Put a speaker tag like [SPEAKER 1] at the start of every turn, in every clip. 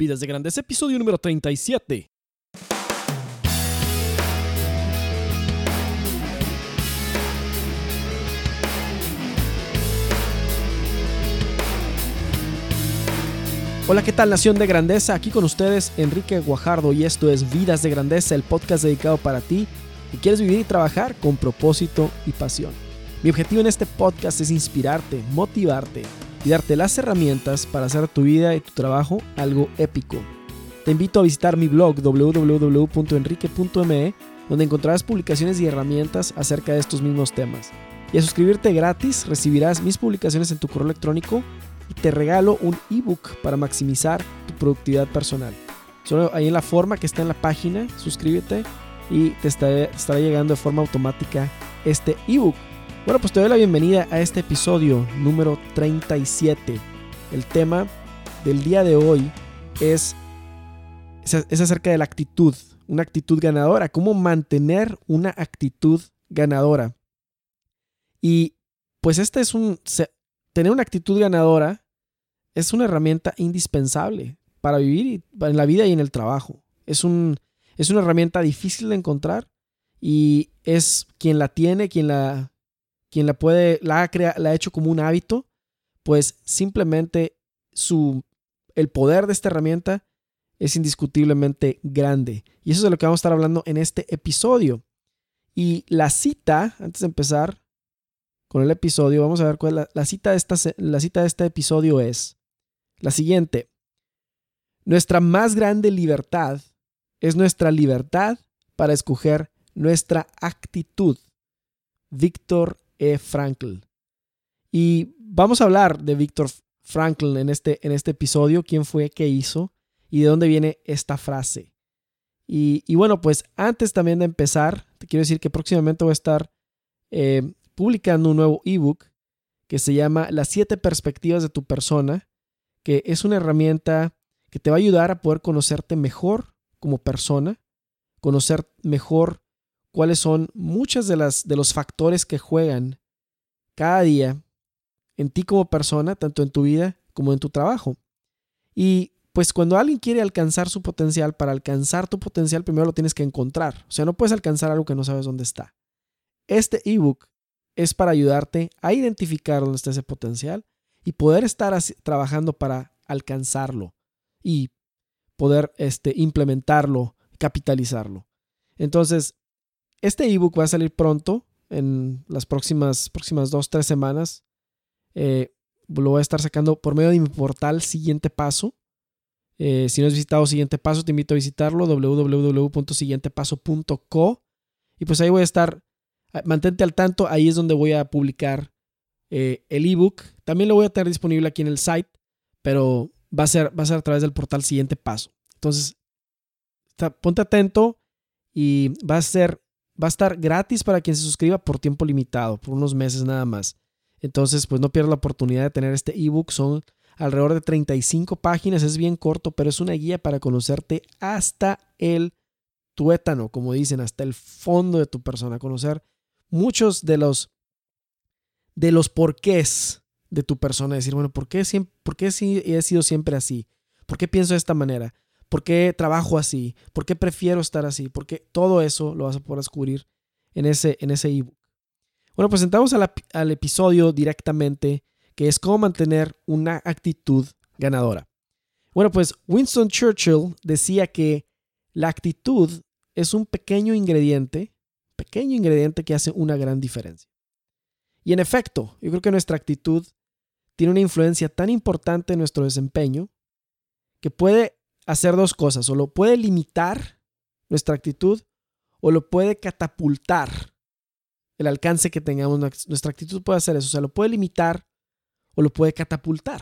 [SPEAKER 1] Vidas de Grandes, episodio número 37. Hola, ¿qué tal Nación de Grandeza? Aquí con ustedes Enrique Guajardo y esto es Vidas de Grandeza, el podcast dedicado para ti que quieres vivir y trabajar con propósito y pasión. Mi objetivo en este podcast es inspirarte, motivarte y darte las herramientas para hacer tu vida y tu trabajo algo épico. Te invito a visitar mi blog www.enrique.me donde encontrarás publicaciones y herramientas acerca de estos mismos temas. Y a suscribirte gratis recibirás mis publicaciones en tu correo electrónico y te regalo un ebook para maximizar tu productividad personal. Solo ahí en la forma que está en la página, suscríbete y te estará llegando de forma automática este ebook. Bueno, pues te doy la bienvenida a este episodio número 37. El tema del día de hoy es, es acerca de la actitud, una actitud ganadora, cómo mantener una actitud ganadora. Y pues este es un, tener una actitud ganadora es una herramienta indispensable para vivir en la vida y en el trabajo. Es, un, es una herramienta difícil de encontrar y es quien la tiene, quien la, quien la puede, la ha, la ha hecho como un hábito, pues simplemente su, el poder de esta herramienta es indiscutiblemente grande. Y eso es de lo que vamos a estar hablando en este episodio. Y la cita, antes de empezar con el episodio, vamos a ver cuál es la, cita de esta, la cita de este episodio es la siguiente. Nuestra más grande libertad es nuestra libertad para escoger nuestra actitud. Víctor e. Frankl. Y vamos a hablar de Víctor Frankl en este, en este episodio, quién fue, qué hizo y de dónde viene esta frase. Y, bueno, pues antes también de empezar, te quiero decir que próximamente voy a estar eh, publicando un nuevo ebook que se llama Las siete perspectivas de tu persona, que es una herramienta que te va a ayudar a poder conocerte mejor como persona, conocer mejor cuáles son muchas de las de los factores que juegan cada día en ti como persona, tanto en tu vida como en tu trabajo. Y pues cuando alguien quiere alcanzar su potencial, para alcanzar tu potencial primero lo tienes que encontrar. O sea, no puedes alcanzar algo que no sabes dónde está. Este ebook es para ayudarte a identificar dónde está ese potencial y poder estar trabajando para alcanzarlo y poder este, implementarlo, capitalizarlo. Entonces, este ebook va a salir pronto, en las próximas, próximas dos, tres semanas. Eh, lo voy a estar sacando por medio de mi portal Siguiente Paso. Eh, si no has visitado Siguiente Paso, te invito a visitarlo, www.siguientepaso.co. Y pues ahí voy a estar, ah, mantente al tanto, ahí es donde voy a publicar eh, el ebook. También lo voy a tener disponible aquí en el site, pero va a ser, va a, ser a través del portal Siguiente Paso. Entonces, ponte atento y va a ser va a estar gratis para quien se suscriba por tiempo limitado, por unos meses nada más. Entonces, pues no pierdas la oportunidad de tener este ebook. Son alrededor de 35 páginas, es bien corto, pero es una guía para conocerte hasta el tuétano, como dicen, hasta el fondo de tu persona, conocer muchos de los de los porqués de tu persona, decir, bueno, ¿por qué, siempre, ¿por qué he sido siempre así? ¿Por qué pienso de esta manera? ¿Por qué trabajo así? ¿Por qué prefiero estar así? Porque todo eso lo vas a poder descubrir en ese en ese ebook. Bueno, pues entramos al episodio directamente, que es cómo mantener una actitud ganadora. Bueno, pues Winston Churchill decía que la actitud es un pequeño ingrediente, pequeño ingrediente que hace una gran diferencia. Y en efecto, yo creo que nuestra actitud tiene una influencia tan importante en nuestro desempeño que puede hacer dos cosas. O lo puede limitar nuestra actitud o lo puede catapultar el alcance que tengamos. Nuestra actitud puede hacer eso. O sea, lo puede limitar o lo puede catapultar.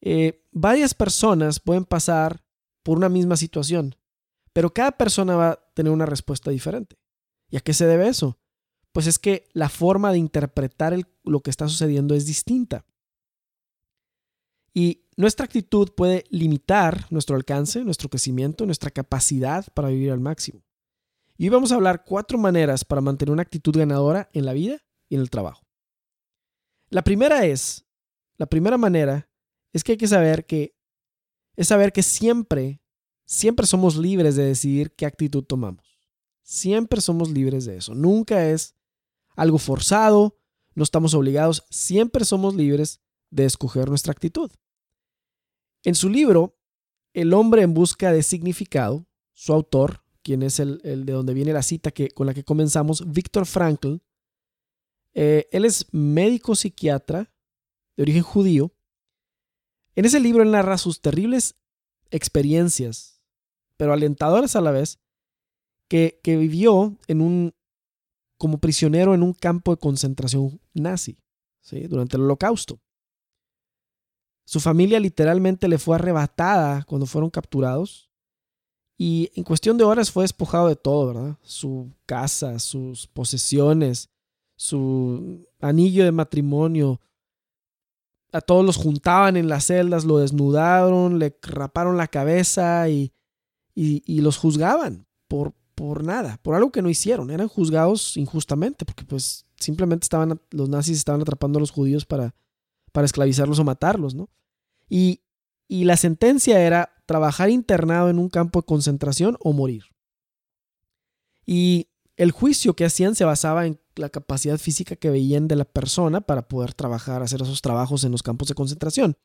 [SPEAKER 1] Eh, varias personas pueden pasar por una misma situación, pero cada persona va a tener una respuesta diferente. ¿Y a qué se debe eso? Pues es que la forma de interpretar lo que está sucediendo es distinta. Y nuestra actitud puede limitar nuestro alcance, nuestro crecimiento, nuestra capacidad para vivir al máximo. Y hoy vamos a hablar cuatro maneras para mantener una actitud ganadora en la vida y en el trabajo. La primera es, la primera manera es que hay que saber que es saber que siempre, siempre somos libres de decidir qué actitud tomamos. Siempre somos libres de eso. Nunca es algo forzado, no estamos obligados, siempre somos libres de escoger nuestra actitud. En su libro, El hombre en busca de significado, su autor, quien es el, de donde viene la cita que, con la que comenzamos, Víctor Frankl, eh, él es médico psiquiatra de origen judío. En ese libro él narra sus terribles experiencias, pero alentadoras a la vez, que, vivió como prisionero en un campo de concentración nazi durante el holocausto. Su familia literalmente le fue arrebatada cuando fueron capturados y en cuestión de horas fue despojado de todo, ¿verdad? Su casa, sus posesiones, su anillo de matrimonio. A todos los juntaban en las celdas, lo desnudaron, le raparon la cabeza y, y, los juzgaban por, por nada, por algo que no hicieron. Eran juzgados injustamente porque pues simplemente estaban, los nazis estaban atrapando a los judíos para, para esclavizarlos o matarlos, ¿no? Y, la sentencia era trabajar internado en un campo de concentración o morir. Y el juicio que hacían se basaba en la capacidad física que veían de la persona para poder trabajar, hacer esos trabajos en los campos de concentración.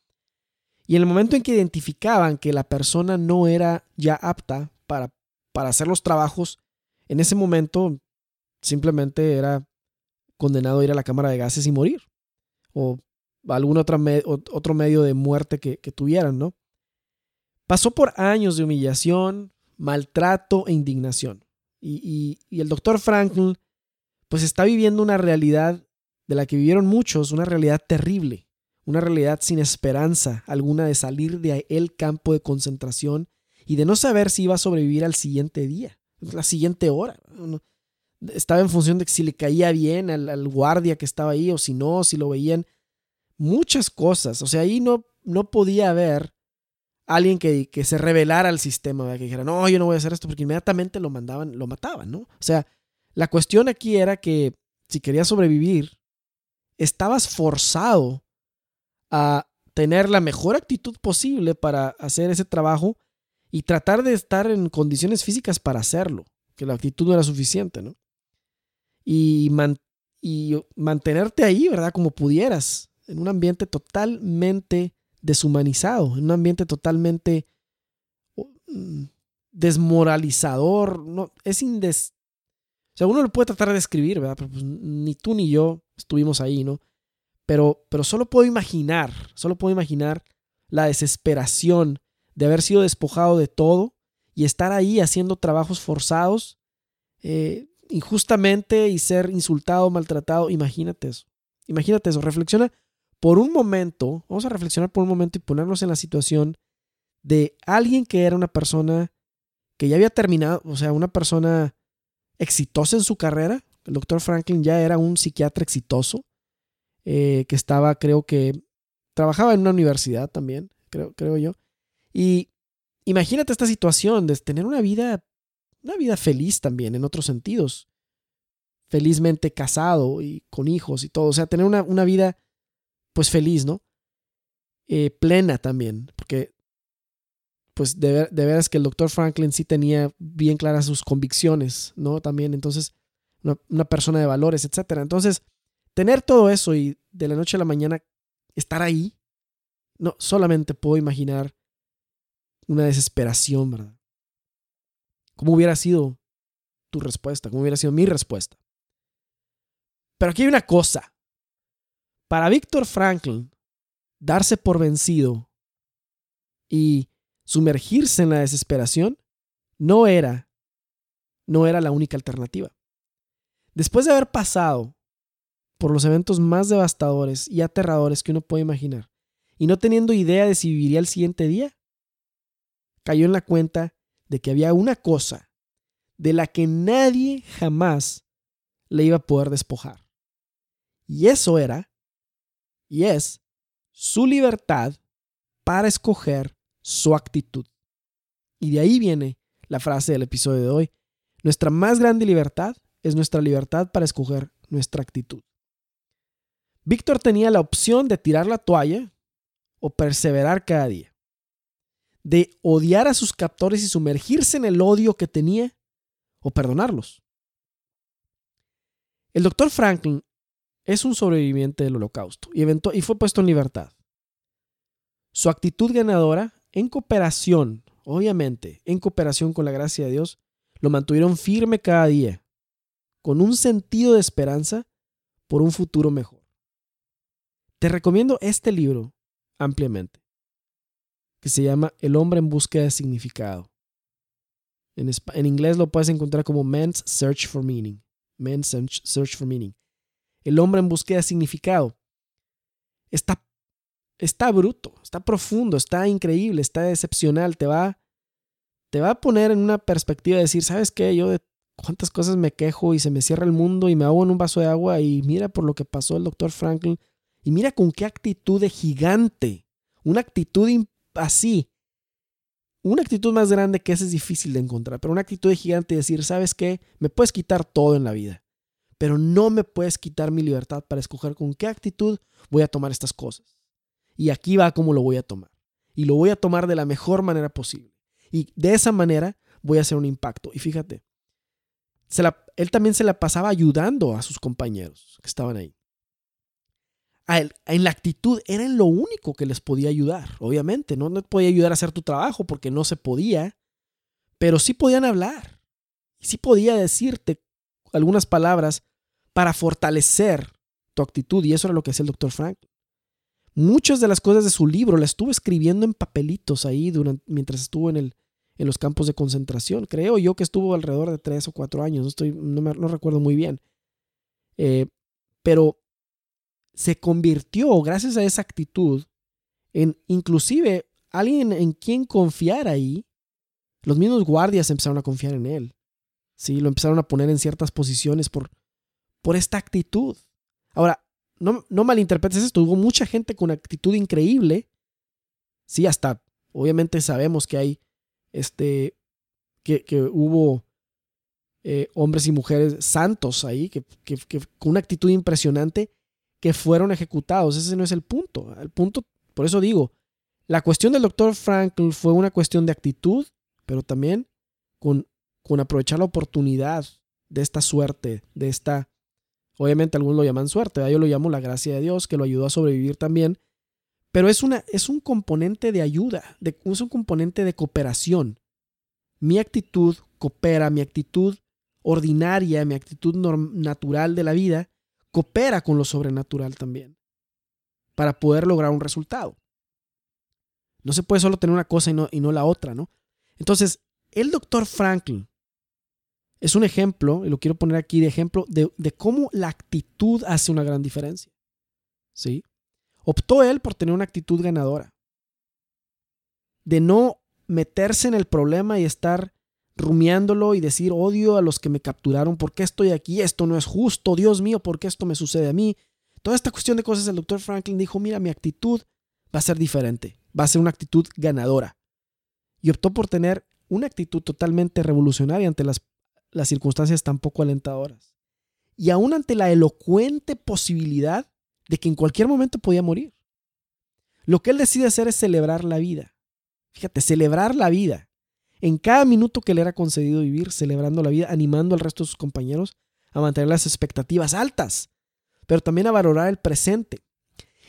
[SPEAKER 1] Y en el momento en que identificaban que la persona no era ya apta para, para hacer los trabajos, en ese momento simplemente era condenado a ir a la cámara de gases y morir. O algún otro, otro medio de muerte que, tuvieran, ¿no? Pasó por años de humillación, maltrato e indignación. Y, el doctor Franklin, pues está viviendo una realidad de la que vivieron muchos, una realidad terrible, una realidad sin esperanza alguna de salir de el campo de concentración y de no saber si iba a sobrevivir al siguiente día, la siguiente hora. Estaba en función de si le caía bien al, al guardia que estaba ahí o si no, si lo veían muchas cosas. O sea, ahí no, no podía haber alguien que, que se revelara al sistema, que dijera, no, yo no voy a hacer esto, porque inmediatamente lo mandaban, lo mataban, ¿no? O sea, la cuestión aquí era que si querías sobrevivir, estabas forzado a tener la mejor actitud posible para hacer ese trabajo y tratar de estar en condiciones físicas para hacerlo, que la actitud no era suficiente, ¿no? Y, y mantenerte ahí, ¿verdad? Como pudieras, en un ambiente totalmente deshumanizado, en un ambiente totalmente mm, desmoralizador. No, es indes... O sea, uno lo puede tratar de describir, ¿verdad? Pero pues, ni tú ni yo estuvimos ahí, ¿no? Pero, pero solo puedo imaginar, solo puedo imaginar la desesperación de haber sido despojado de todo y estar ahí haciendo trabajos forzados eh, injustamente y ser insultado, maltratado. Imagínate eso. Imagínate eso. Reflexiona por un momento, vamos a reflexionar por un momento y ponernos en la situación de alguien que era una persona que ya había terminado, o sea, una persona exitosa en su carrera. El doctor Franklin ya era un psiquiatra exitoso, eh, que estaba, creo que, trabajaba en una universidad también, creo, creo yo. Y imagínate esta situación de tener una vida, una vida feliz también en otros sentidos. Felizmente casado y con hijos y todo. O sea, tener una, una vida pues feliz, ¿no? Eh, plena también, porque pues de, de veras que el doctor Franklin sí tenía bien claras sus convicciones, ¿no? También, entonces, una, persona de valores, etcétera. Entonces, tener todo eso y de la noche a la mañana estar ahí, no, solamente puedo imaginar una desesperación, ¿verdad? ¿Cómo hubiera sido tu respuesta? ¿Cómo hubiera sido mi respuesta? Pero aquí hay una cosa. Para Víctor Franklin, darse por vencido y sumergirse en la desesperación no era, no era la única alternativa. Después de haber pasado por los eventos más devastadores y aterradores que uno puede imaginar, y no teniendo idea de si viviría el siguiente día, cayó en la cuenta de que había una cosa de la que nadie jamás le iba a poder despojar. Y eso era y es su libertad para escoger su actitud. Y de ahí viene la frase del episodio de hoy. Nuestra más grande libertad es nuestra libertad para escoger nuestra actitud. Víctor tenía la opción de tirar la toalla o perseverar cada día. de odiar a sus captores y sumergirse en el odio que tenía o perdonarlos. El doctor Franklin es un sobreviviente del holocausto y, fue puesto en libertad. Su actitud ganadora, en cooperación, obviamente, en cooperación con la gracia de Dios, lo mantuvieron firme cada día, con un sentido de esperanza por un futuro mejor. Te recomiendo este libro ampliamente, que se llama El hombre en búsqueda de significado. En, en inglés lo puedes encontrar como Man's Search for Meaning. Man's Search for Meaning. El hombre en búsqueda de significado. Está, está bruto, está profundo, está increíble, está excepcional. Te va, te va a poner en una perspectiva de decir, ¿sabes qué? Yo de cuántas cosas me quejo y se me cierra el mundo y me hago en un vaso de agua y mira por lo que pasó el doctor Franklin y mira con qué actitud de gigante, una actitud así, una actitud más grande que esa es difícil de encontrar, pero una actitud de gigante y decir, ¿sabes qué? Me puedes quitar todo en la vida, pero no me puedes quitar mi libertad para escoger con qué actitud voy a tomar estas cosas. Y aquí va cómo lo voy a tomar. Y lo voy a tomar de la mejor manera posible. Y de esa manera voy a hacer un impacto. Y fíjate, él también se la pasaba ayudando a sus compañeros que estaban ahí en la actitud era lo único que les podía ayudar, obviamente, ¿no? No podía ayudar a hacer tu trabajo porque no se podía, pero sí podían hablar. Sí podía decirte algunas palabras para fortalecer tu actitud, y eso era lo que hacía el doctor Frank. Muchas de las cosas de su libro las estuvo escribiendo en papelitos ahí durante, mientras estuvo en, el, en los campos de concentración. Creo yo que estuvo alrededor de tres o cuatro años, no, estoy, no, me, no recuerdo muy bien. Eh, pero se convirtió, gracias a esa actitud, en inclusive alguien en quien confiar ahí. Los mismos guardias empezaron a confiar en él. Sí, lo empezaron a poner en ciertas posiciones por, por esta actitud. Ahora, no, no malinterpretes esto, hubo mucha gente con actitud increíble. Sí, hasta obviamente sabemos que hay este que, que hubo eh, hombres y mujeres santos ahí, que, que, con una actitud impresionante, que fueron ejecutados. Ese no es el punto. El punto, por eso digo, la cuestión del doctor Frankl fue una cuestión de actitud, pero también con, con aprovechar la oportunidad de esta suerte, de esta, obviamente algunos lo llaman suerte, yo lo llamo la gracia de Dios, que lo ayudó a sobrevivir también, pero es, una, es un componente de ayuda, es un componente de cooperación. Mi actitud coopera, mi actitud ordinaria, mi actitud natural de la vida coopera con lo sobrenatural también para poder lograr un resultado. No se puede solo tener una cosa y no, y no la otra, ¿no? Entonces, el doctor Franklin es un ejemplo, y lo quiero poner aquí de ejemplo, de, cómo la actitud hace una gran diferencia. ¿Sí? Optó él por tener una actitud ganadora. De no meterse en el problema y estar rumiándolo y decir odio a los que me capturaron, ¿por qué estoy aquí? Esto no es justo, Dios mío, ¿por qué esto me sucede a mí? Toda esta cuestión de cosas, el doctor Franklin dijo, mira, mi actitud va a ser diferente, va a ser una actitud ganadora. Y optó por tener una actitud totalmente revolucionaria ante las, las circunstancias tan poco alentadoras. Y aún ante la elocuente posibilidad de que en cualquier momento podía morir. Lo que él decide hacer es celebrar la vida. Fíjate, celebrar la vida en cada minuto que le era concedido vivir, celebrando la vida, animando al resto de sus compañeros a mantener las expectativas altas, pero también a valorar el presente.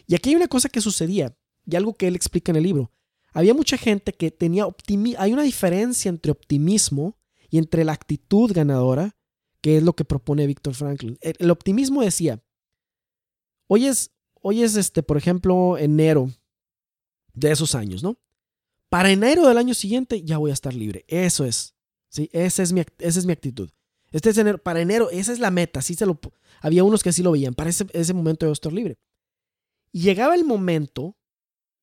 [SPEAKER 1] Y aquí hay una cosa que sucedía, y algo que él explica en el libro. Había mucha gente que tenía optimismo. Hay una diferencia entre optimismo y entre la actitud ganadora, que es lo que propone Víctor Franklin. El, optimismo decía, hoy es, hoy es este, por ejemplo, enero de esos años, ¿no? Para enero del año siguiente ya voy a estar libre. Eso es. ¿sí? Esa, es mi, esa es mi actitud. Este es enero, para enero, esa es la meta. Sí se lo, había unos que así lo veían. Para ese, ese momento yo estar libre. Llegaba el momento,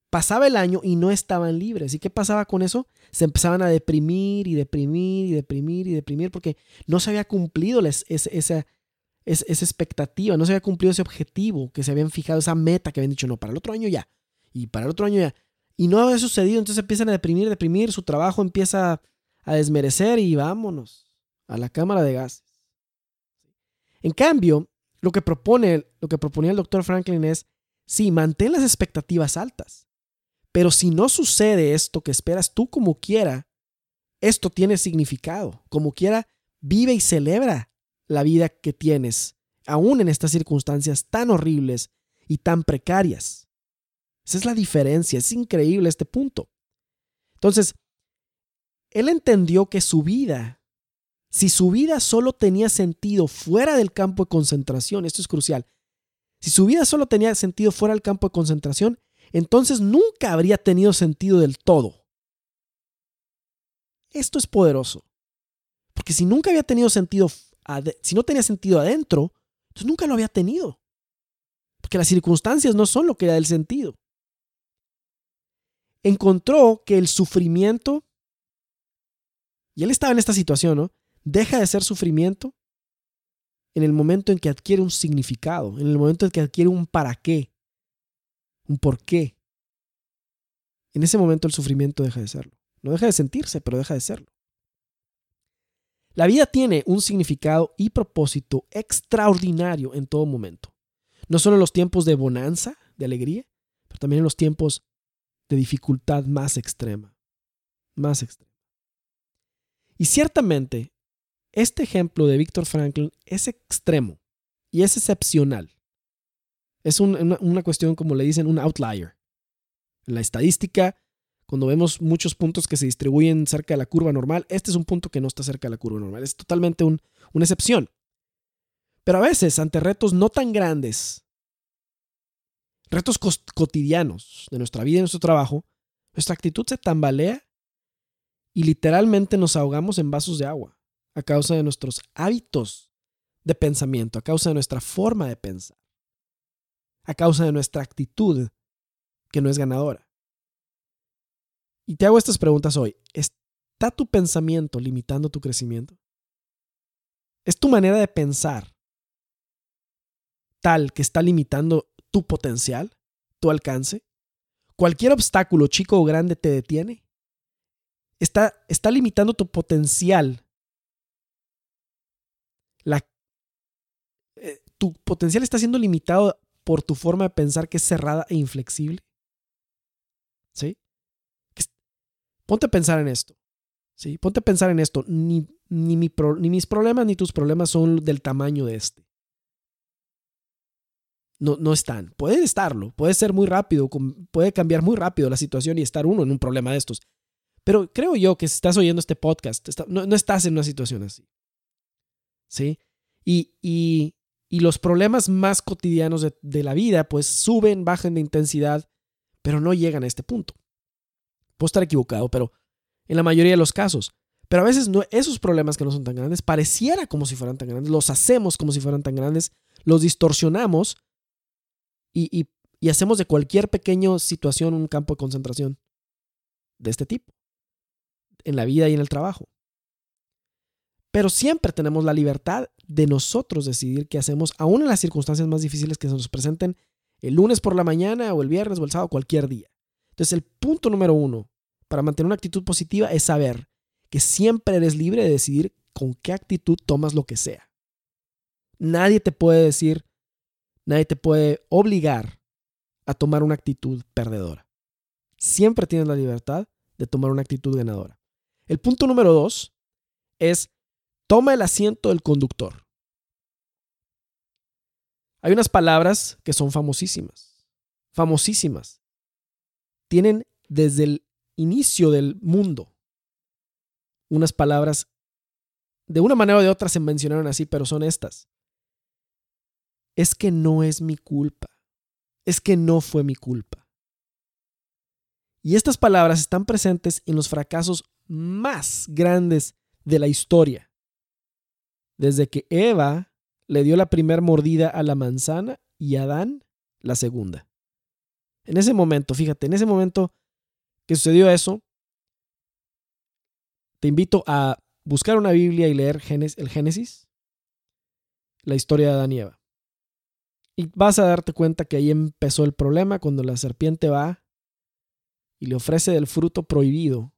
[SPEAKER 1] pasaba el año y no estaban libres. ¿Y qué pasaba con eso? Se empezaban a deprimir y deprimir y deprimir y deprimir porque no se había cumplido esa, esa, expectativa, no se había cumplido ese objetivo que se habían fijado, esa meta que habían dicho, no, para el otro año ya. Y para el otro año ya. Y no había sucedido, entonces empiezan a deprimir, deprimir, su trabajo empieza a desmerecer y vámonos a la cámara de gases. En cambio, lo que propone, lo que proponía el doctor Franklin es, sí, mantén las expectativas altas, Pero si no sucede esto que esperas tú como quiera, esto tiene significado. Como quiera, vive y celebra la vida que tienes, aún en estas circunstancias tan horribles y tan precarias. Esa es la diferencia, es increíble este punto. Entonces, él entendió que su vida, si su vida solo tenía sentido fuera del campo de concentración, esto es crucial, si su vida solo tenía sentido fuera del campo de concentración, entonces nunca habría tenido sentido del todo. Esto es poderoso. Porque si nunca había tenido sentido, si no tenía sentido adentro, entonces nunca lo había tenido. Porque las circunstancias no son lo que da el sentido. Encontró que el sufrimiento, y él estaba en esta situación, ¿no? Deja de ser sufrimiento en el momento en que adquiere un significado, en el momento en que adquiere un para qué, un por qué. En ese momento el sufrimiento deja de serlo. No deja de sentirse, pero deja de serlo. La vida tiene un significado y propósito extraordinario en todo momento. No solo en los tiempos de bonanza, de alegría, pero también en los tiempos de dificultad más extrema. Más extrema. Y ciertamente, este ejemplo de Víctor Franklin es extremo y es excepcional. Es una, una, cuestión, como le dicen, un outlier. En la estadística cuando vemos muchos puntos que se distribuyen cerca de la curva normal, este es un punto que no está cerca de la curva normal. Es totalmente una excepción. Pero a veces, ante retos no tan grandes, retos cotidianos de nuestra vida y nuestro trabajo, nuestra actitud se tambalea y literalmente nos ahogamos en vasos de agua a causa de nuestros hábitos de pensamiento, a causa de nuestra forma de pensar, a causa de nuestra actitud que no es ganadora. Y te hago estas preguntas hoy. ¿Está tu pensamiento limitando tu crecimiento? ¿Es tu manera de pensar tal que está limitando tu potencial, tu alcance? ¿Cualquier obstáculo, chico o grande, te detiene? ¿Está, está limitando tu potencial? La, eh, ¿Tu potencial está siendo limitado por tu forma de pensar que es cerrada e inflexible? ¿Sí? Ponte a pensar en esto. ¿sí? Ponte a pensar en esto. Ni, ni, mis problemas ni tus problemas son del tamaño de este. No, no están. Puede estarlo. Puede ser muy rápido. Puede cambiar muy rápido la situación y estar uno en un problema de estos. Pero creo yo que si estás oyendo este podcast, no, estás en una situación así. ¿Sí? Y, y, y los problemas más cotidianos de, de la vida, pues suben, bajan de intensidad, pero no llegan a este punto. Puedo estar equivocado, pero en la mayoría de los casos. Pero a veces no, esos problemas que no son tan grandes, pareciera como si fueran tan grandes, los hacemos como si fueran tan grandes, los distorsionamos y, y hacemos de cualquier pequeña situación un campo de concentración de este tipo, en la vida y en el trabajo. Pero siempre tenemos la libertad de nosotros decidir qué hacemos, aún en las circunstancias más difíciles que se nos presenten el lunes por la mañana o el viernes o el sábado, cualquier día. Entonces el punto número uno para mantener una actitud positiva es saber que siempre eres libre de decidir con qué actitud tomas lo que sea. Nadie te puede decir, nadie te puede obligar a tomar una actitud perdedora. Siempre tienes la libertad de tomar una actitud ganadora. El punto número dos es toma el asiento del conductor. Hay unas palabras que son famosísimas, famosísimas tienen desde el inicio del mundo unas palabras, de una manera o de otra se mencionaron así, pero son estas. Es que no es mi culpa. Es que no fue mi culpa. Y estas palabras están presentes en los fracasos más grandes de la historia. Desde que Eva le dio la primera mordida a la manzana y Adán la segunda. En ese momento, fíjate, en ese momento que sucedió eso, te invito a buscar una Biblia y leer el Génesis, la historia de Adán y Eva. Y vas a darte cuenta que ahí empezó el problema cuando la serpiente va y le ofrece del fruto prohibido.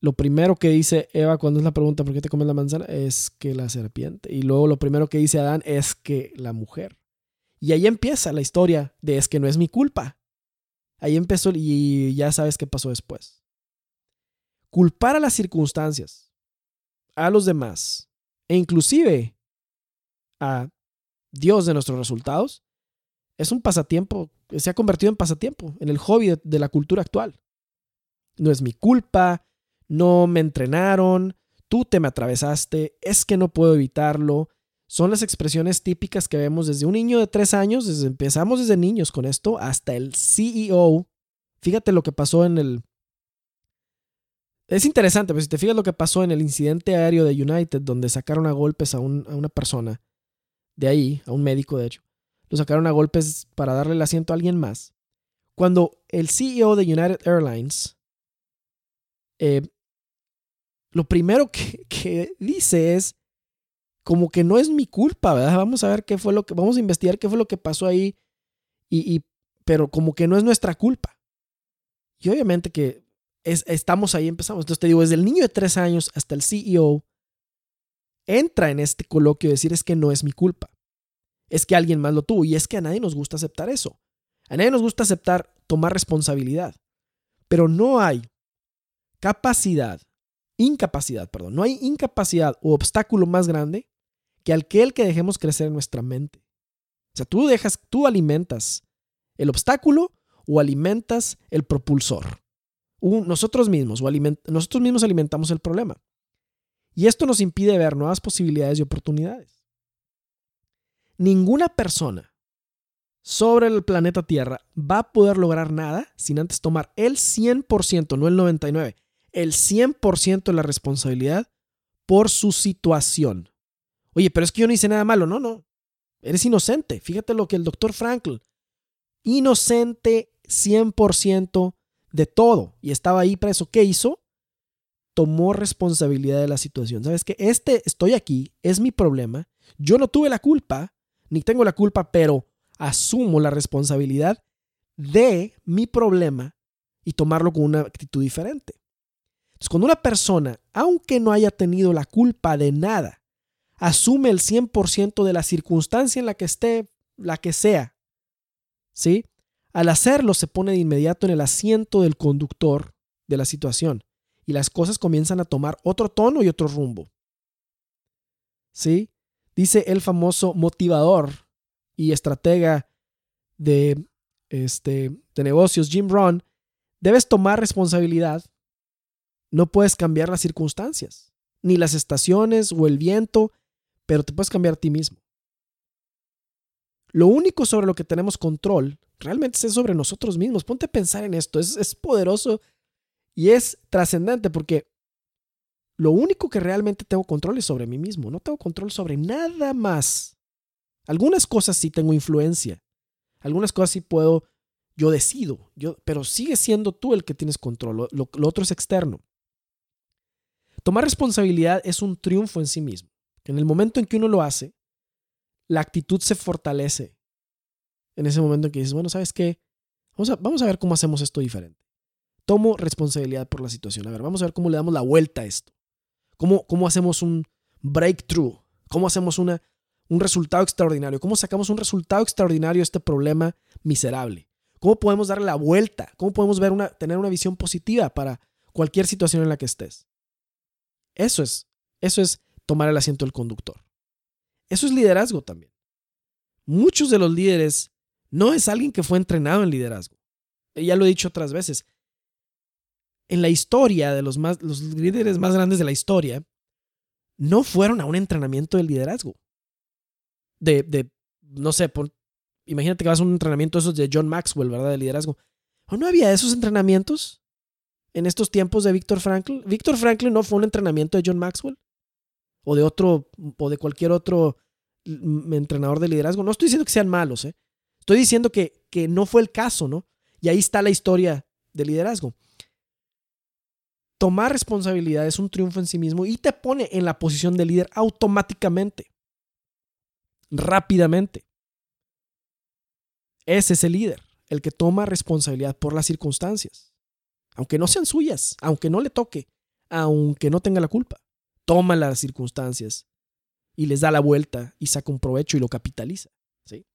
[SPEAKER 1] Lo primero que dice Eva cuando es la pregunta ¿por qué te comes la manzana? es que la serpiente. Y luego lo primero que dice Adán es que la mujer. Y ahí empieza la historia de es que no es mi culpa. Ahí empezó y ya sabes qué pasó después. Culpar a las circunstancias, a los demás e inclusive a Dios de nuestros resultados es un pasatiempo, se ha convertido en pasatiempo, en el hobby de, de la cultura actual. No es mi culpa, no me entrenaron, tú te me atravesaste, es que no puedo evitarlo. Son las expresiones típicas que vemos desde un niño de tres años, desde, empezamos desde niños con esto, hasta el CEO. Fíjate lo que pasó en el... Es interesante, pero si te fijas lo que pasó en el incidente aéreo de United, donde sacaron a golpes a, a una persona, de ahí, a un médico de hecho, lo sacaron a golpes para darle el asiento a alguien más. Cuando el CEO de United Airlines eh, lo primero que, dice es como que no es mi culpa, ¿verdad? Vamos a ver qué fue lo que, vamos a investigar qué fue lo que pasó ahí, y, pero como que no es nuestra culpa. Y obviamente que es, estamos ahí, empezamos. Entonces te digo, desde el niño de tres años hasta el CEO, entra en este coloquio decir es que no es mi culpa. Es que alguien más lo tuvo. Y es que a nadie nos gusta aceptar eso. A nadie nos gusta aceptar tomar responsabilidad. Pero no hay capacidad incapacidad, perdón, no hay incapacidad o obstáculo más grande que aquel que dejemos crecer en nuestra mente. O sea, tú dejas, tú alimentas el obstáculo o alimentas el propulsor. nosotros mismos, o nosotros mismos alimentamos el problema. Y esto nos impide ver nuevas posibilidades y oportunidades. Ninguna persona sobre el planeta Tierra va a poder lograr nada sin antes tomar el 100%, no el 99%, el 100% de la responsabilidad por su situación. Oye, pero es que yo no hice nada malo. No, no. Eres inocente. Fíjate lo que el doctor Franklin. Inocente 100% de todo. Y estaba ahí preso. ¿Qué hizo? Tomó responsabilidad de la situación. ¿Sabes qué? Este, estoy aquí, es mi problema. Yo no tuve la culpa, ni tengo la culpa, pero asumo la responsabilidad de mi problema y tomarlo con una actitud diferente. Entonces, cuando una persona, aunque no haya tenido la culpa de nada, asume el 100% de la circunstancia en la que esté, la que sea, ¿sí? Al hacerlo se pone de inmediato en el asiento del conductor de la situación y las cosas comienzan a tomar otro tono y otro rumbo. ¿Sí? Dice el famoso motivador y estratega de, este, de negocios, Jim Rohn, debes tomar responsabilidad no puedes cambiar las circunstancias, ni las estaciones o el viento, pero te puedes cambiar a ti mismo. Lo único sobre lo que tenemos control realmente es sobre nosotros mismos. Ponte a pensar en esto. Es, poderoso y es trascendente porque lo único que realmente tengo control es sobre mí mismo. No tengo control sobre nada más. Algunas cosas sí tengo influencia. Algunas cosas sí puedo, yo decido, yo, pero sigue siendo tú el que tienes control. lo otro es externo. Tomar responsabilidad es un triunfo en sí mismo. En el momento en que uno lo hace, la actitud se fortalece. En ese momento en que dices, bueno, ¿sabes qué? Vamos a, ver cómo hacemos esto diferente. Tomo responsabilidad por la situación. A ver, vamos a ver cómo le damos la vuelta a esto. ¿Cómo, cómo hacemos un breakthrough? ¿Cómo hacemos una, un resultado extraordinario? ¿Cómo sacamos un resultado extraordinario a este problema miserable? ¿Cómo podemos darle la vuelta? ¿Cómo podemos ver una, tener una visión positiva para cualquier situación en la que estés? Eso es, eso es tomar el asiento del conductor. Eso es liderazgo también. Muchos de los líderes no es alguien que fue entrenado en liderazgo. Ya lo he dicho otras veces. En la historia de los, más, los líderes más grandes de la historia, no fueron a un entrenamiento de liderazgo. De, de no sé, imagínate que vas a un entrenamiento esos de John Maxwell, ¿verdad? De liderazgo. ¿O no había esos entrenamientos? En estos tiempos de Víctor Franklin? ¿Víctor Franklin no fue un entrenamiento de John Maxwell? ¿O de otro, o de cualquier otro entrenador de liderazgo? No estoy diciendo que sean malos, ¿eh? Estoy diciendo que, que no fue el caso, ¿no? Y ahí está la historia de liderazgo. Tomar responsabilidad es un triunfo en sí mismo y te pone en la posición de líder automáticamente, rápidamente. Ese es el líder, el que toma responsabilidad por las circunstancias aunque no sean suyas, aunque no le toque, aunque no tenga la culpa. Toma las circunstancias y les da la vuelta y saca un provecho y lo capitaliza. ¿sí?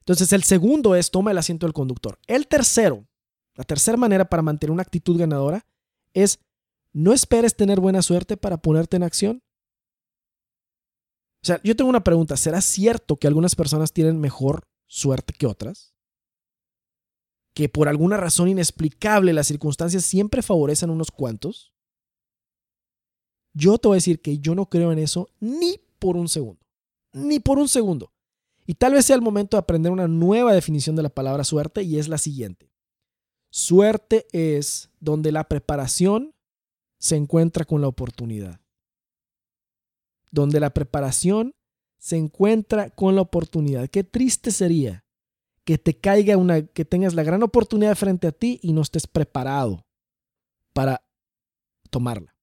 [SPEAKER 1] Entonces el segundo es toma el asiento del conductor. El tercero La tercera manera para mantener una actitud ganadora es no esperes tener buena suerte para ponerte en acción. O sea, yo tengo una pregunta. ¿Será cierto que algunas personas tienen mejor suerte que otras? ¿Que por alguna razón inexplicable las circunstancias siempre favorecen unos cuantos? Yo te voy a decir que yo no creo en eso ni por un segundo. Ni por un segundo. Y tal vez sea el momento de aprender una nueva definición de la palabra suerte y es la siguiente. Suerte es donde la preparación se encuentra con la oportunidad. Donde la preparación se encuentra con la oportunidad. Qué triste sería que te caiga una, que tengas la gran oportunidad frente a ti y no estés preparado para tomarla.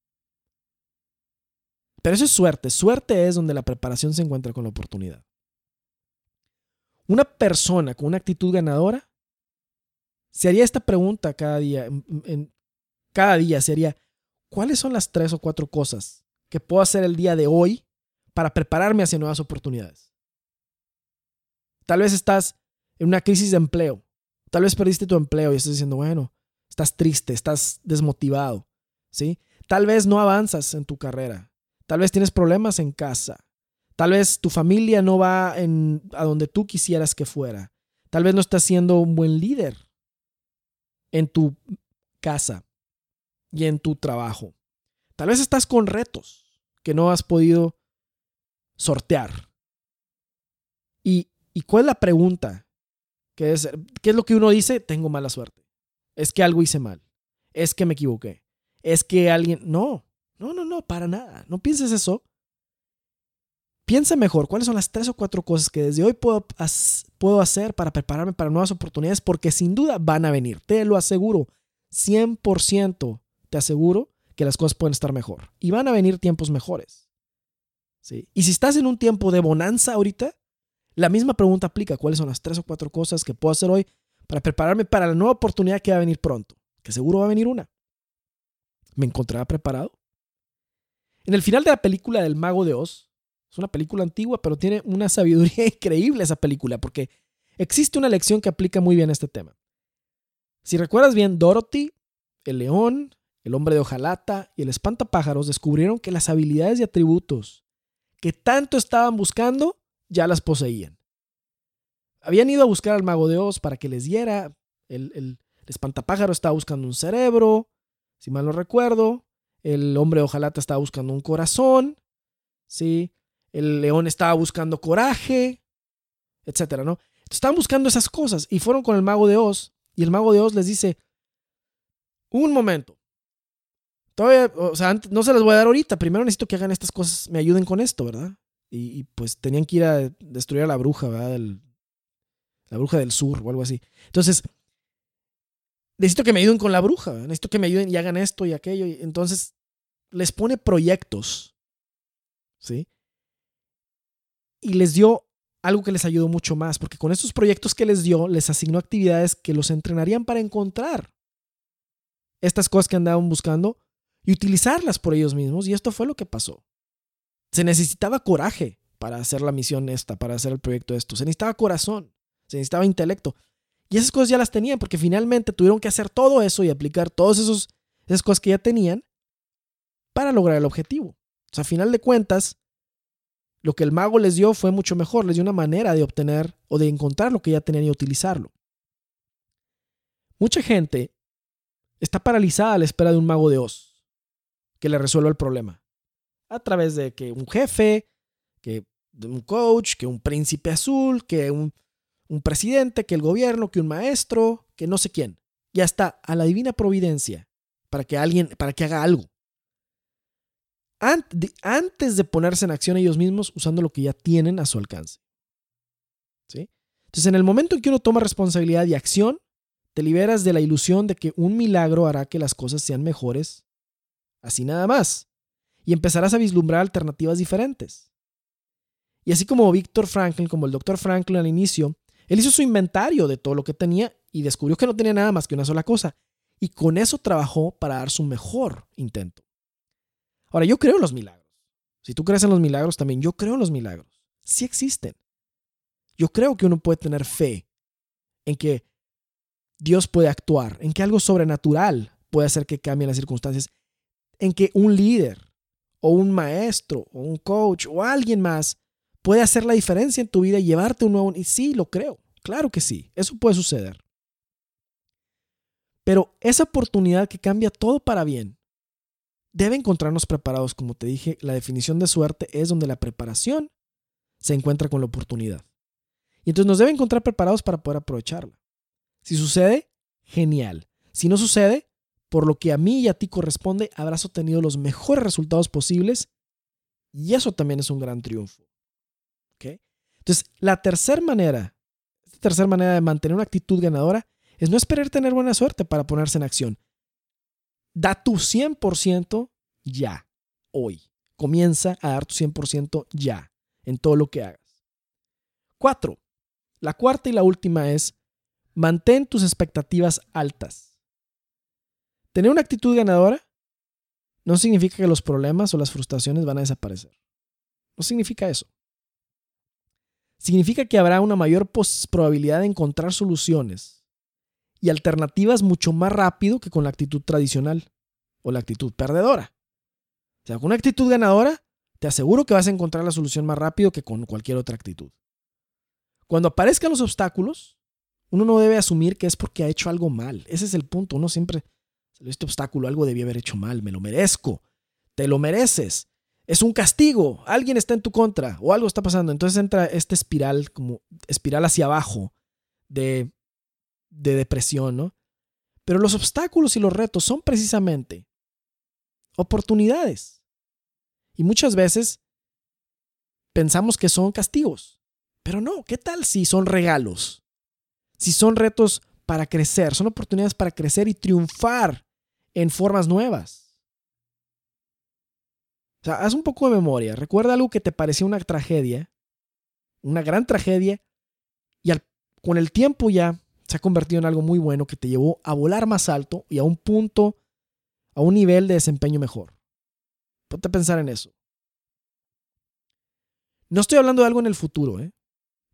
[SPEAKER 1] Pero eso es suerte. Suerte es donde la preparación se encuentra con la oportunidad. Una persona con una actitud ganadora se haría esta pregunta cada día. En, cada día sería, ¿cuáles son las tres o cuatro cosas que puedo hacer el día de hoy para prepararme hacia nuevas oportunidades? Tal vez estás en una crisis de empleo. Tal vez perdiste tu empleo y estás diciendo, bueno, estás triste, estás desmotivado, ¿sí? Tal vez no avanzas en tu carrera. Tal vez tienes problemas en casa. Tal vez tu familia no va a donde tú quisieras que fuera. Tal vez no estás siendo un buen líder en tu casa y en tu trabajo. Tal vez estás con retos que no has podido sortear. ¿Y, y cuál es la pregunta? ¿Qué es, ¿Qué es lo que uno dice? Tengo mala suerte. Es que algo hice mal. Es que me equivoqué. Es que alguien... No, no, no, no, para nada. No pienses eso. Piensa mejor cuáles son las tres o cuatro cosas que desde hoy puedo, puedo hacer para prepararme para nuevas oportunidades, porque sin duda van a venir. Te lo aseguro. 100% te aseguro que las cosas pueden estar mejor. Y van a venir tiempos mejores. ¿Sí? Y si estás en un tiempo de bonanza ahorita, la misma pregunta aplica. ¿Cuáles son las tres o cuatro cosas que puedo hacer hoy para prepararme para la nueva oportunidad que va a venir pronto? Que seguro va a venir una. ¿Me encontrará preparado? En el final de la película del Mago de Oz, es una película antigua, pero tiene una sabiduría increíble esa película, porque existe una lección que aplica muy bien a este tema. Si recuerdas bien, Dorothy, el león, el hombre de hojalata y el espantapájaros descubrieron que las habilidades y atributos que tanto estaban buscando ya las poseían. Habían ido a buscar al mago de Oz para que les diera. El, el, el espantapájaro estaba buscando un cerebro, si mal no recuerdo. El hombre de hojalata estaba buscando un corazón. ¿sí? el león estaba buscando coraje, etcétera, ¿no? estaban buscando esas cosas y fueron con el mago de Oz y el mago de Oz les dice, un momento, todavía, o sea, no se las voy a dar ahorita, primero necesito que hagan estas cosas, me ayuden con esto, ¿verdad? Y, pues tenían que ir a destruir a la bruja, ¿verdad? la bruja del sur o algo así. Entonces, necesito que me ayuden con la bruja, necesito que me ayuden y hagan esto y aquello. Y entonces, les pone proyectos, ¿sí? y les dio algo que les ayudó mucho más, porque con estos proyectos que les dio, les asignó actividades que los entrenarían para encontrar estas cosas que andaban buscando y utilizarlas por ellos mismos. Y esto fue lo que pasó. Se necesitaba coraje para hacer la misión esta, para hacer el proyecto esto. Se necesitaba corazón, se necesitaba intelecto. Y esas cosas ya las tenían porque finalmente tuvieron que hacer todo eso y aplicar todas esas cosas que ya tenían para lograr el objetivo. O sea, a final de cuentas, lo que el mago les dio fue mucho mejor, les dio una manera de obtener o de encontrar lo que ya tenían y utilizarlo. Mucha gente está paralizada a la espera de un mago de Oz que le resuelva el problema. A través de que un jefe, que un coach, que un príncipe azul, que un, presidente, que el gobierno, que un maestro, que no sé quién. Y hasta a la divina providencia para que alguien, para que haga algo antes de ponerse en acción ellos mismos usando lo que ya tienen a su alcance. ¿Sí? Entonces, en el momento en que uno toma responsabilidad y acción, te liberas de la ilusión de que un milagro hará que las cosas sean mejores, así nada más, y empezarás a vislumbrar alternativas diferentes. Y así como Víctor Franklin, como el doctor Franklin al inicio, él hizo su inventario de todo lo que tenía y descubrió que no tenía nada más que una sola cosa, y con eso trabajó para dar su mejor intento. Ahora, yo creo en los milagros. Si tú crees en los milagros, también yo creo en los milagros. Sí existen. Yo creo que uno puede tener fe en que Dios puede actuar, en que algo sobrenatural puede hacer que cambien las circunstancias, en que un líder o un maestro o un coach o alguien más puede hacer la diferencia en tu vida y llevarte un nuevo... Y sí, lo creo, claro que sí, eso puede suceder. Pero esa oportunidad que cambia todo para bien debe encontrarnos preparados. Como te dije, la definición de suerte es donde la preparación se encuentra con la oportunidad. Y entonces nos debe encontrar preparados para poder aprovecharla. Si sucede, genial. Si no sucede, por lo que a mí y a ti corresponde, habrás obtenido los mejores resultados posibles y eso también es un gran triunfo. Entonces, la tercera manera, tercera manera de mantener una actitud ganadora es no esperar tener buena suerte para ponerse en acción. Da tu 100% ya, hoy. Comienza a dar tu 100% ya en todo lo que hagas. Cuatro. La cuarta y la última es mantén tus expectativas altas. Tener una actitud ganadora no significa que los problemas o las frustraciones van a desaparecer. No significa eso. Significa que habrá una mayor probabilidad de encontrar soluciones y alternativas mucho más rápido que con la actitud tradicional o la actitud perdedora. O sea, con una actitud ganadora, te aseguro que vas a encontrar la solución más rápido que con cualquier otra actitud. Cuando aparezcan los obstáculos, uno no debe asumir que es porque ha hecho algo mal. Ese es el punto. Uno siempre, este obstáculo, algo debía haber hecho mal, me lo merezco, te lo mereces. Es un castigo, alguien está en tu contra o algo está pasando. Entonces entra esta espiral, como espiral hacia abajo de de depresión, ¿no? Pero los obstáculos y los retos son precisamente oportunidades. Y muchas veces pensamos que son castigos. Pero no, ¿qué tal si son regalos? Si son retos para crecer, son oportunidades para crecer y triunfar en formas nuevas. O sea, haz un poco de memoria. Recuerda algo que te parecía una tragedia, una gran tragedia, y con el tiempo ya se ha convertido en algo muy bueno que te llevó a volar más alto y a un punto, a un nivel de desempeño mejor. Ponte a pensar en eso. No estoy hablando de algo en el futuro. ¿eh?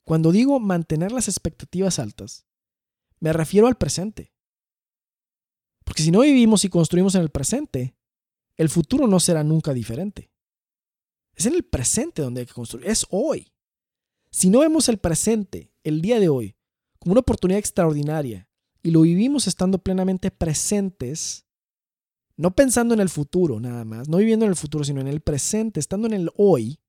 [SPEAKER 1] Cuando digo mantener las expectativas altas, me refiero al presente. Porque si no vivimos y construimos en el presente, el futuro no será nunca diferente. Es en el presente donde hay que construir. Es hoy. Si no vemos el presente, el día de hoy, como una oportunidad extraordinaria y lo vivimos estando plenamente presentes, no pensando en el futuro nada más, no viviendo en el futuro, sino en el presente, estando en el hoy,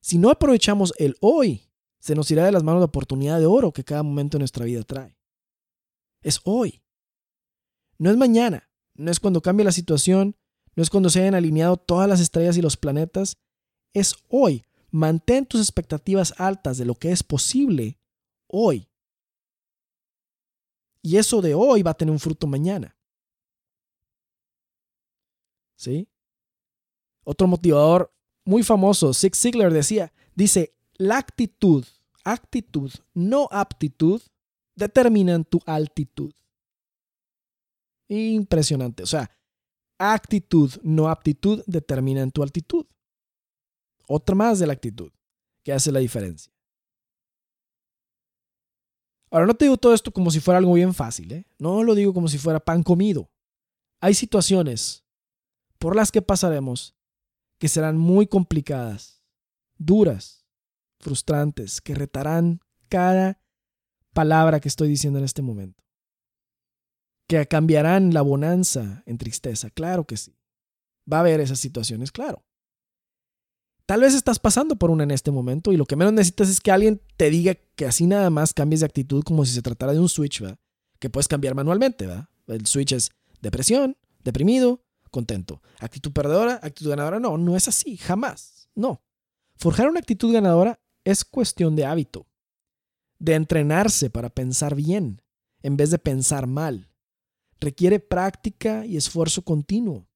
[SPEAKER 1] si no aprovechamos el hoy, se nos irá de las manos la oportunidad de oro que cada momento de nuestra vida trae. Es hoy. No es mañana, no es cuando cambie la situación, no es cuando se hayan alineado todas las estrellas y los planetas, es hoy. Mantén tus expectativas altas de lo que es posible hoy. Y eso de hoy va a tener un fruto mañana. ¿Sí? Otro motivador muy famoso, Zig Ziglar decía, dice, la actitud, actitud, no aptitud, determinan tu altitud. Impresionante. O sea, actitud, no aptitud, determinan tu altitud. Otra más de la actitud que hace la diferencia. Ahora, no te digo todo esto como si fuera algo bien fácil, ¿eh? No lo digo como si fuera pan comido. Hay situaciones por las que pasaremos que serán muy complicadas, duras, frustrantes, que retarán cada palabra que estoy diciendo en este momento. Que cambiarán la bonanza en tristeza, claro que sí. Va a haber esas situaciones, claro. Tal vez estás pasando por una en este momento y lo que menos necesitas es que alguien te diga que así nada más cambies de actitud como si se tratara de un switch, ¿verdad? Que puedes cambiar manualmente, ¿verdad? El switch es depresión, deprimido, contento. Actitud perdedora, actitud ganadora. No, no es así, jamás. No. Forjar una actitud ganadora es cuestión de hábito, de entrenarse para pensar bien en vez de pensar mal. Requiere práctica y esfuerzo continuo.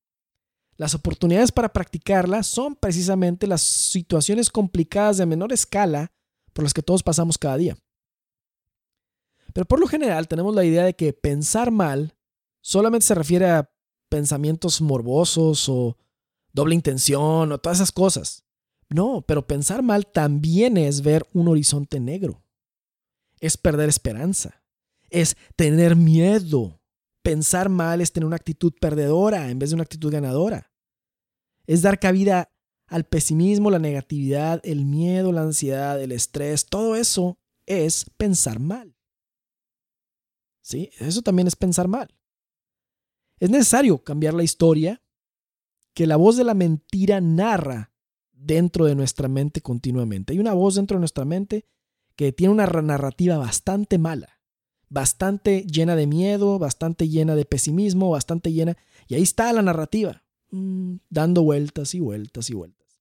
[SPEAKER 1] Las oportunidades para practicarla son precisamente las situaciones complicadas de menor escala por las que todos pasamos cada día. Pero por lo general tenemos la idea de que pensar mal solamente se refiere a pensamientos morbosos o doble intención o todas esas cosas. No, pero pensar mal también es ver un horizonte negro. Es perder esperanza. es tener miedo. Pensar mal es tener una actitud perdedora en vez de una actitud ganadora. Es dar cabida al pesimismo, la negatividad, el miedo, la ansiedad, el estrés. Todo eso es pensar mal. ¿Sí? Eso también es pensar mal. Es necesario cambiar la historia que la voz de la mentira narra dentro de nuestra mente continuamente. Hay una voz dentro de nuestra mente que tiene una narrativa bastante mala, bastante llena de miedo, bastante llena de pesimismo, bastante llena... Y ahí está la narrativa, mm, dando vueltas y vueltas y vueltas.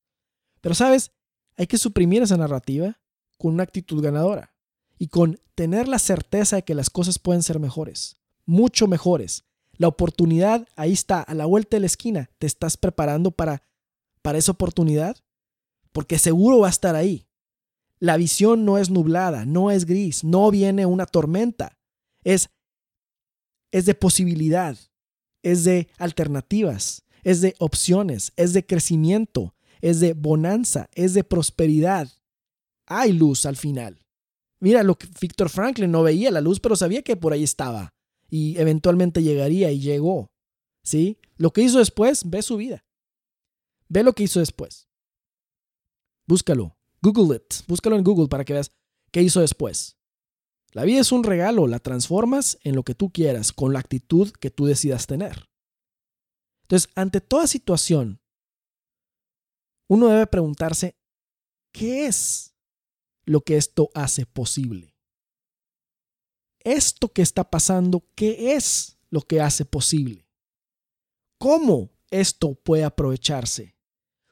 [SPEAKER 1] Pero sabes, hay que suprimir esa narrativa con una actitud ganadora y con tener la certeza de que las cosas pueden ser mejores, mucho mejores. La oportunidad ahí está, a la vuelta de la esquina. ¿Te estás preparando para, para esa oportunidad? Porque seguro va a estar ahí. La visión no es nublada, no es gris, no viene una tormenta. Es, es de posibilidad, es de alternativas, es de opciones, es de crecimiento, es de bonanza, es de prosperidad. Hay luz al final. Mira lo que Víctor Franklin no veía la luz, pero sabía que por ahí estaba y eventualmente llegaría y llegó. ¿Sí? Lo que hizo después, ve su vida. Ve lo que hizo después. Búscalo. Google it. Búscalo en Google para que veas qué hizo después. La vida es un regalo, la transformas en lo que tú quieras, con la actitud que tú decidas tener. Entonces, ante toda situación, uno debe preguntarse, ¿qué es lo que esto hace posible? Esto que está pasando, ¿qué es lo que hace posible? ¿Cómo esto puede aprovecharse?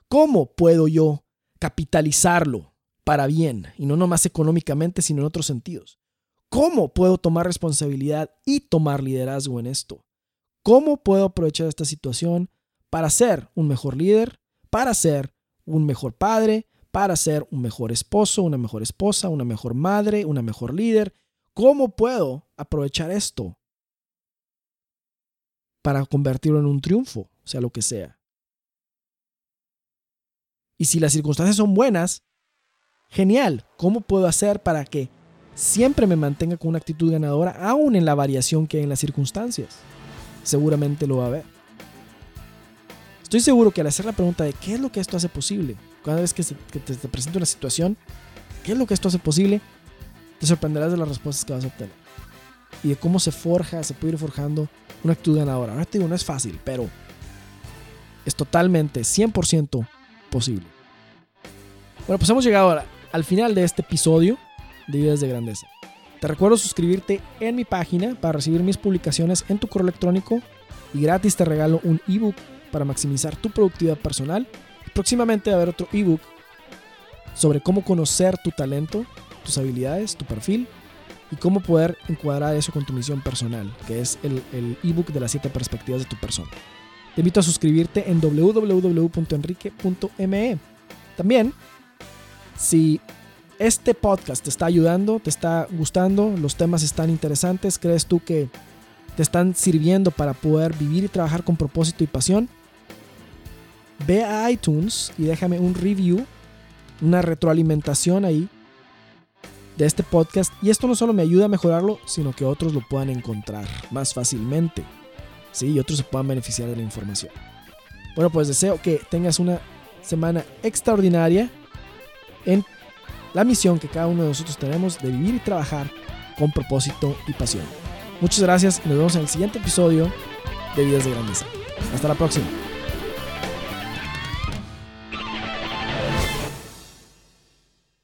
[SPEAKER 1] ¿Cómo puedo yo capitalizarlo para bien, y no nomás económicamente, sino en otros sentidos. ¿Cómo puedo tomar responsabilidad y tomar liderazgo en esto? ¿Cómo puedo aprovechar esta situación para ser un mejor líder, para ser un mejor padre, para ser un mejor esposo, una mejor esposa, una mejor madre, una mejor líder? ¿Cómo puedo aprovechar esto para convertirlo en un triunfo, sea lo que sea? Y si las circunstancias son buenas, genial. ¿Cómo puedo hacer para que siempre me mantenga con una actitud ganadora, aún en la variación que hay en las circunstancias? Seguramente lo va a ver. Estoy seguro que al hacer la pregunta de qué es lo que esto hace posible, cada vez que, te, te presenta una situación, qué es lo que esto hace posible, te sorprenderás de las respuestas que vas a obtener. Y de cómo se forja, se puede ir forjando una actitud ganadora. Ahora te digo, no es fácil, pero es totalmente, 100% posible. Bueno, pues hemos llegado al final de este episodio de Vidas de Grandeza. Te recuerdo suscribirte en mi página para recibir mis publicaciones en tu correo electrónico y gratis te regalo un ebook para maximizar tu productividad personal. próximamente va a haber otro ebook sobre cómo conocer tu talento, tus habilidades, tu perfil y cómo poder encuadrar eso con tu misión personal, que es el, ebook de las 7 perspectivas de tu persona. Te invito a suscribirte en www.enrique.me. También, si este podcast te está ayudando, te está gustando, los temas están interesantes, crees tú que te están sirviendo para poder vivir y trabajar con propósito y pasión, ve a iTunes y déjame un review, una retroalimentación ahí de este podcast. Y esto no solo me ayuda a mejorarlo, sino que otros lo puedan encontrar más fácilmente. ¿Sí? y otros se puedan beneficiar de la información. Bueno, pues deseo que tengas una semana extraordinaria en la misión que cada uno de nosotros tenemos de vivir y trabajar con propósito y pasión. Muchas gracias y nos vemos en el siguiente episodio de Vidas de Grandeza. Hasta la próxima.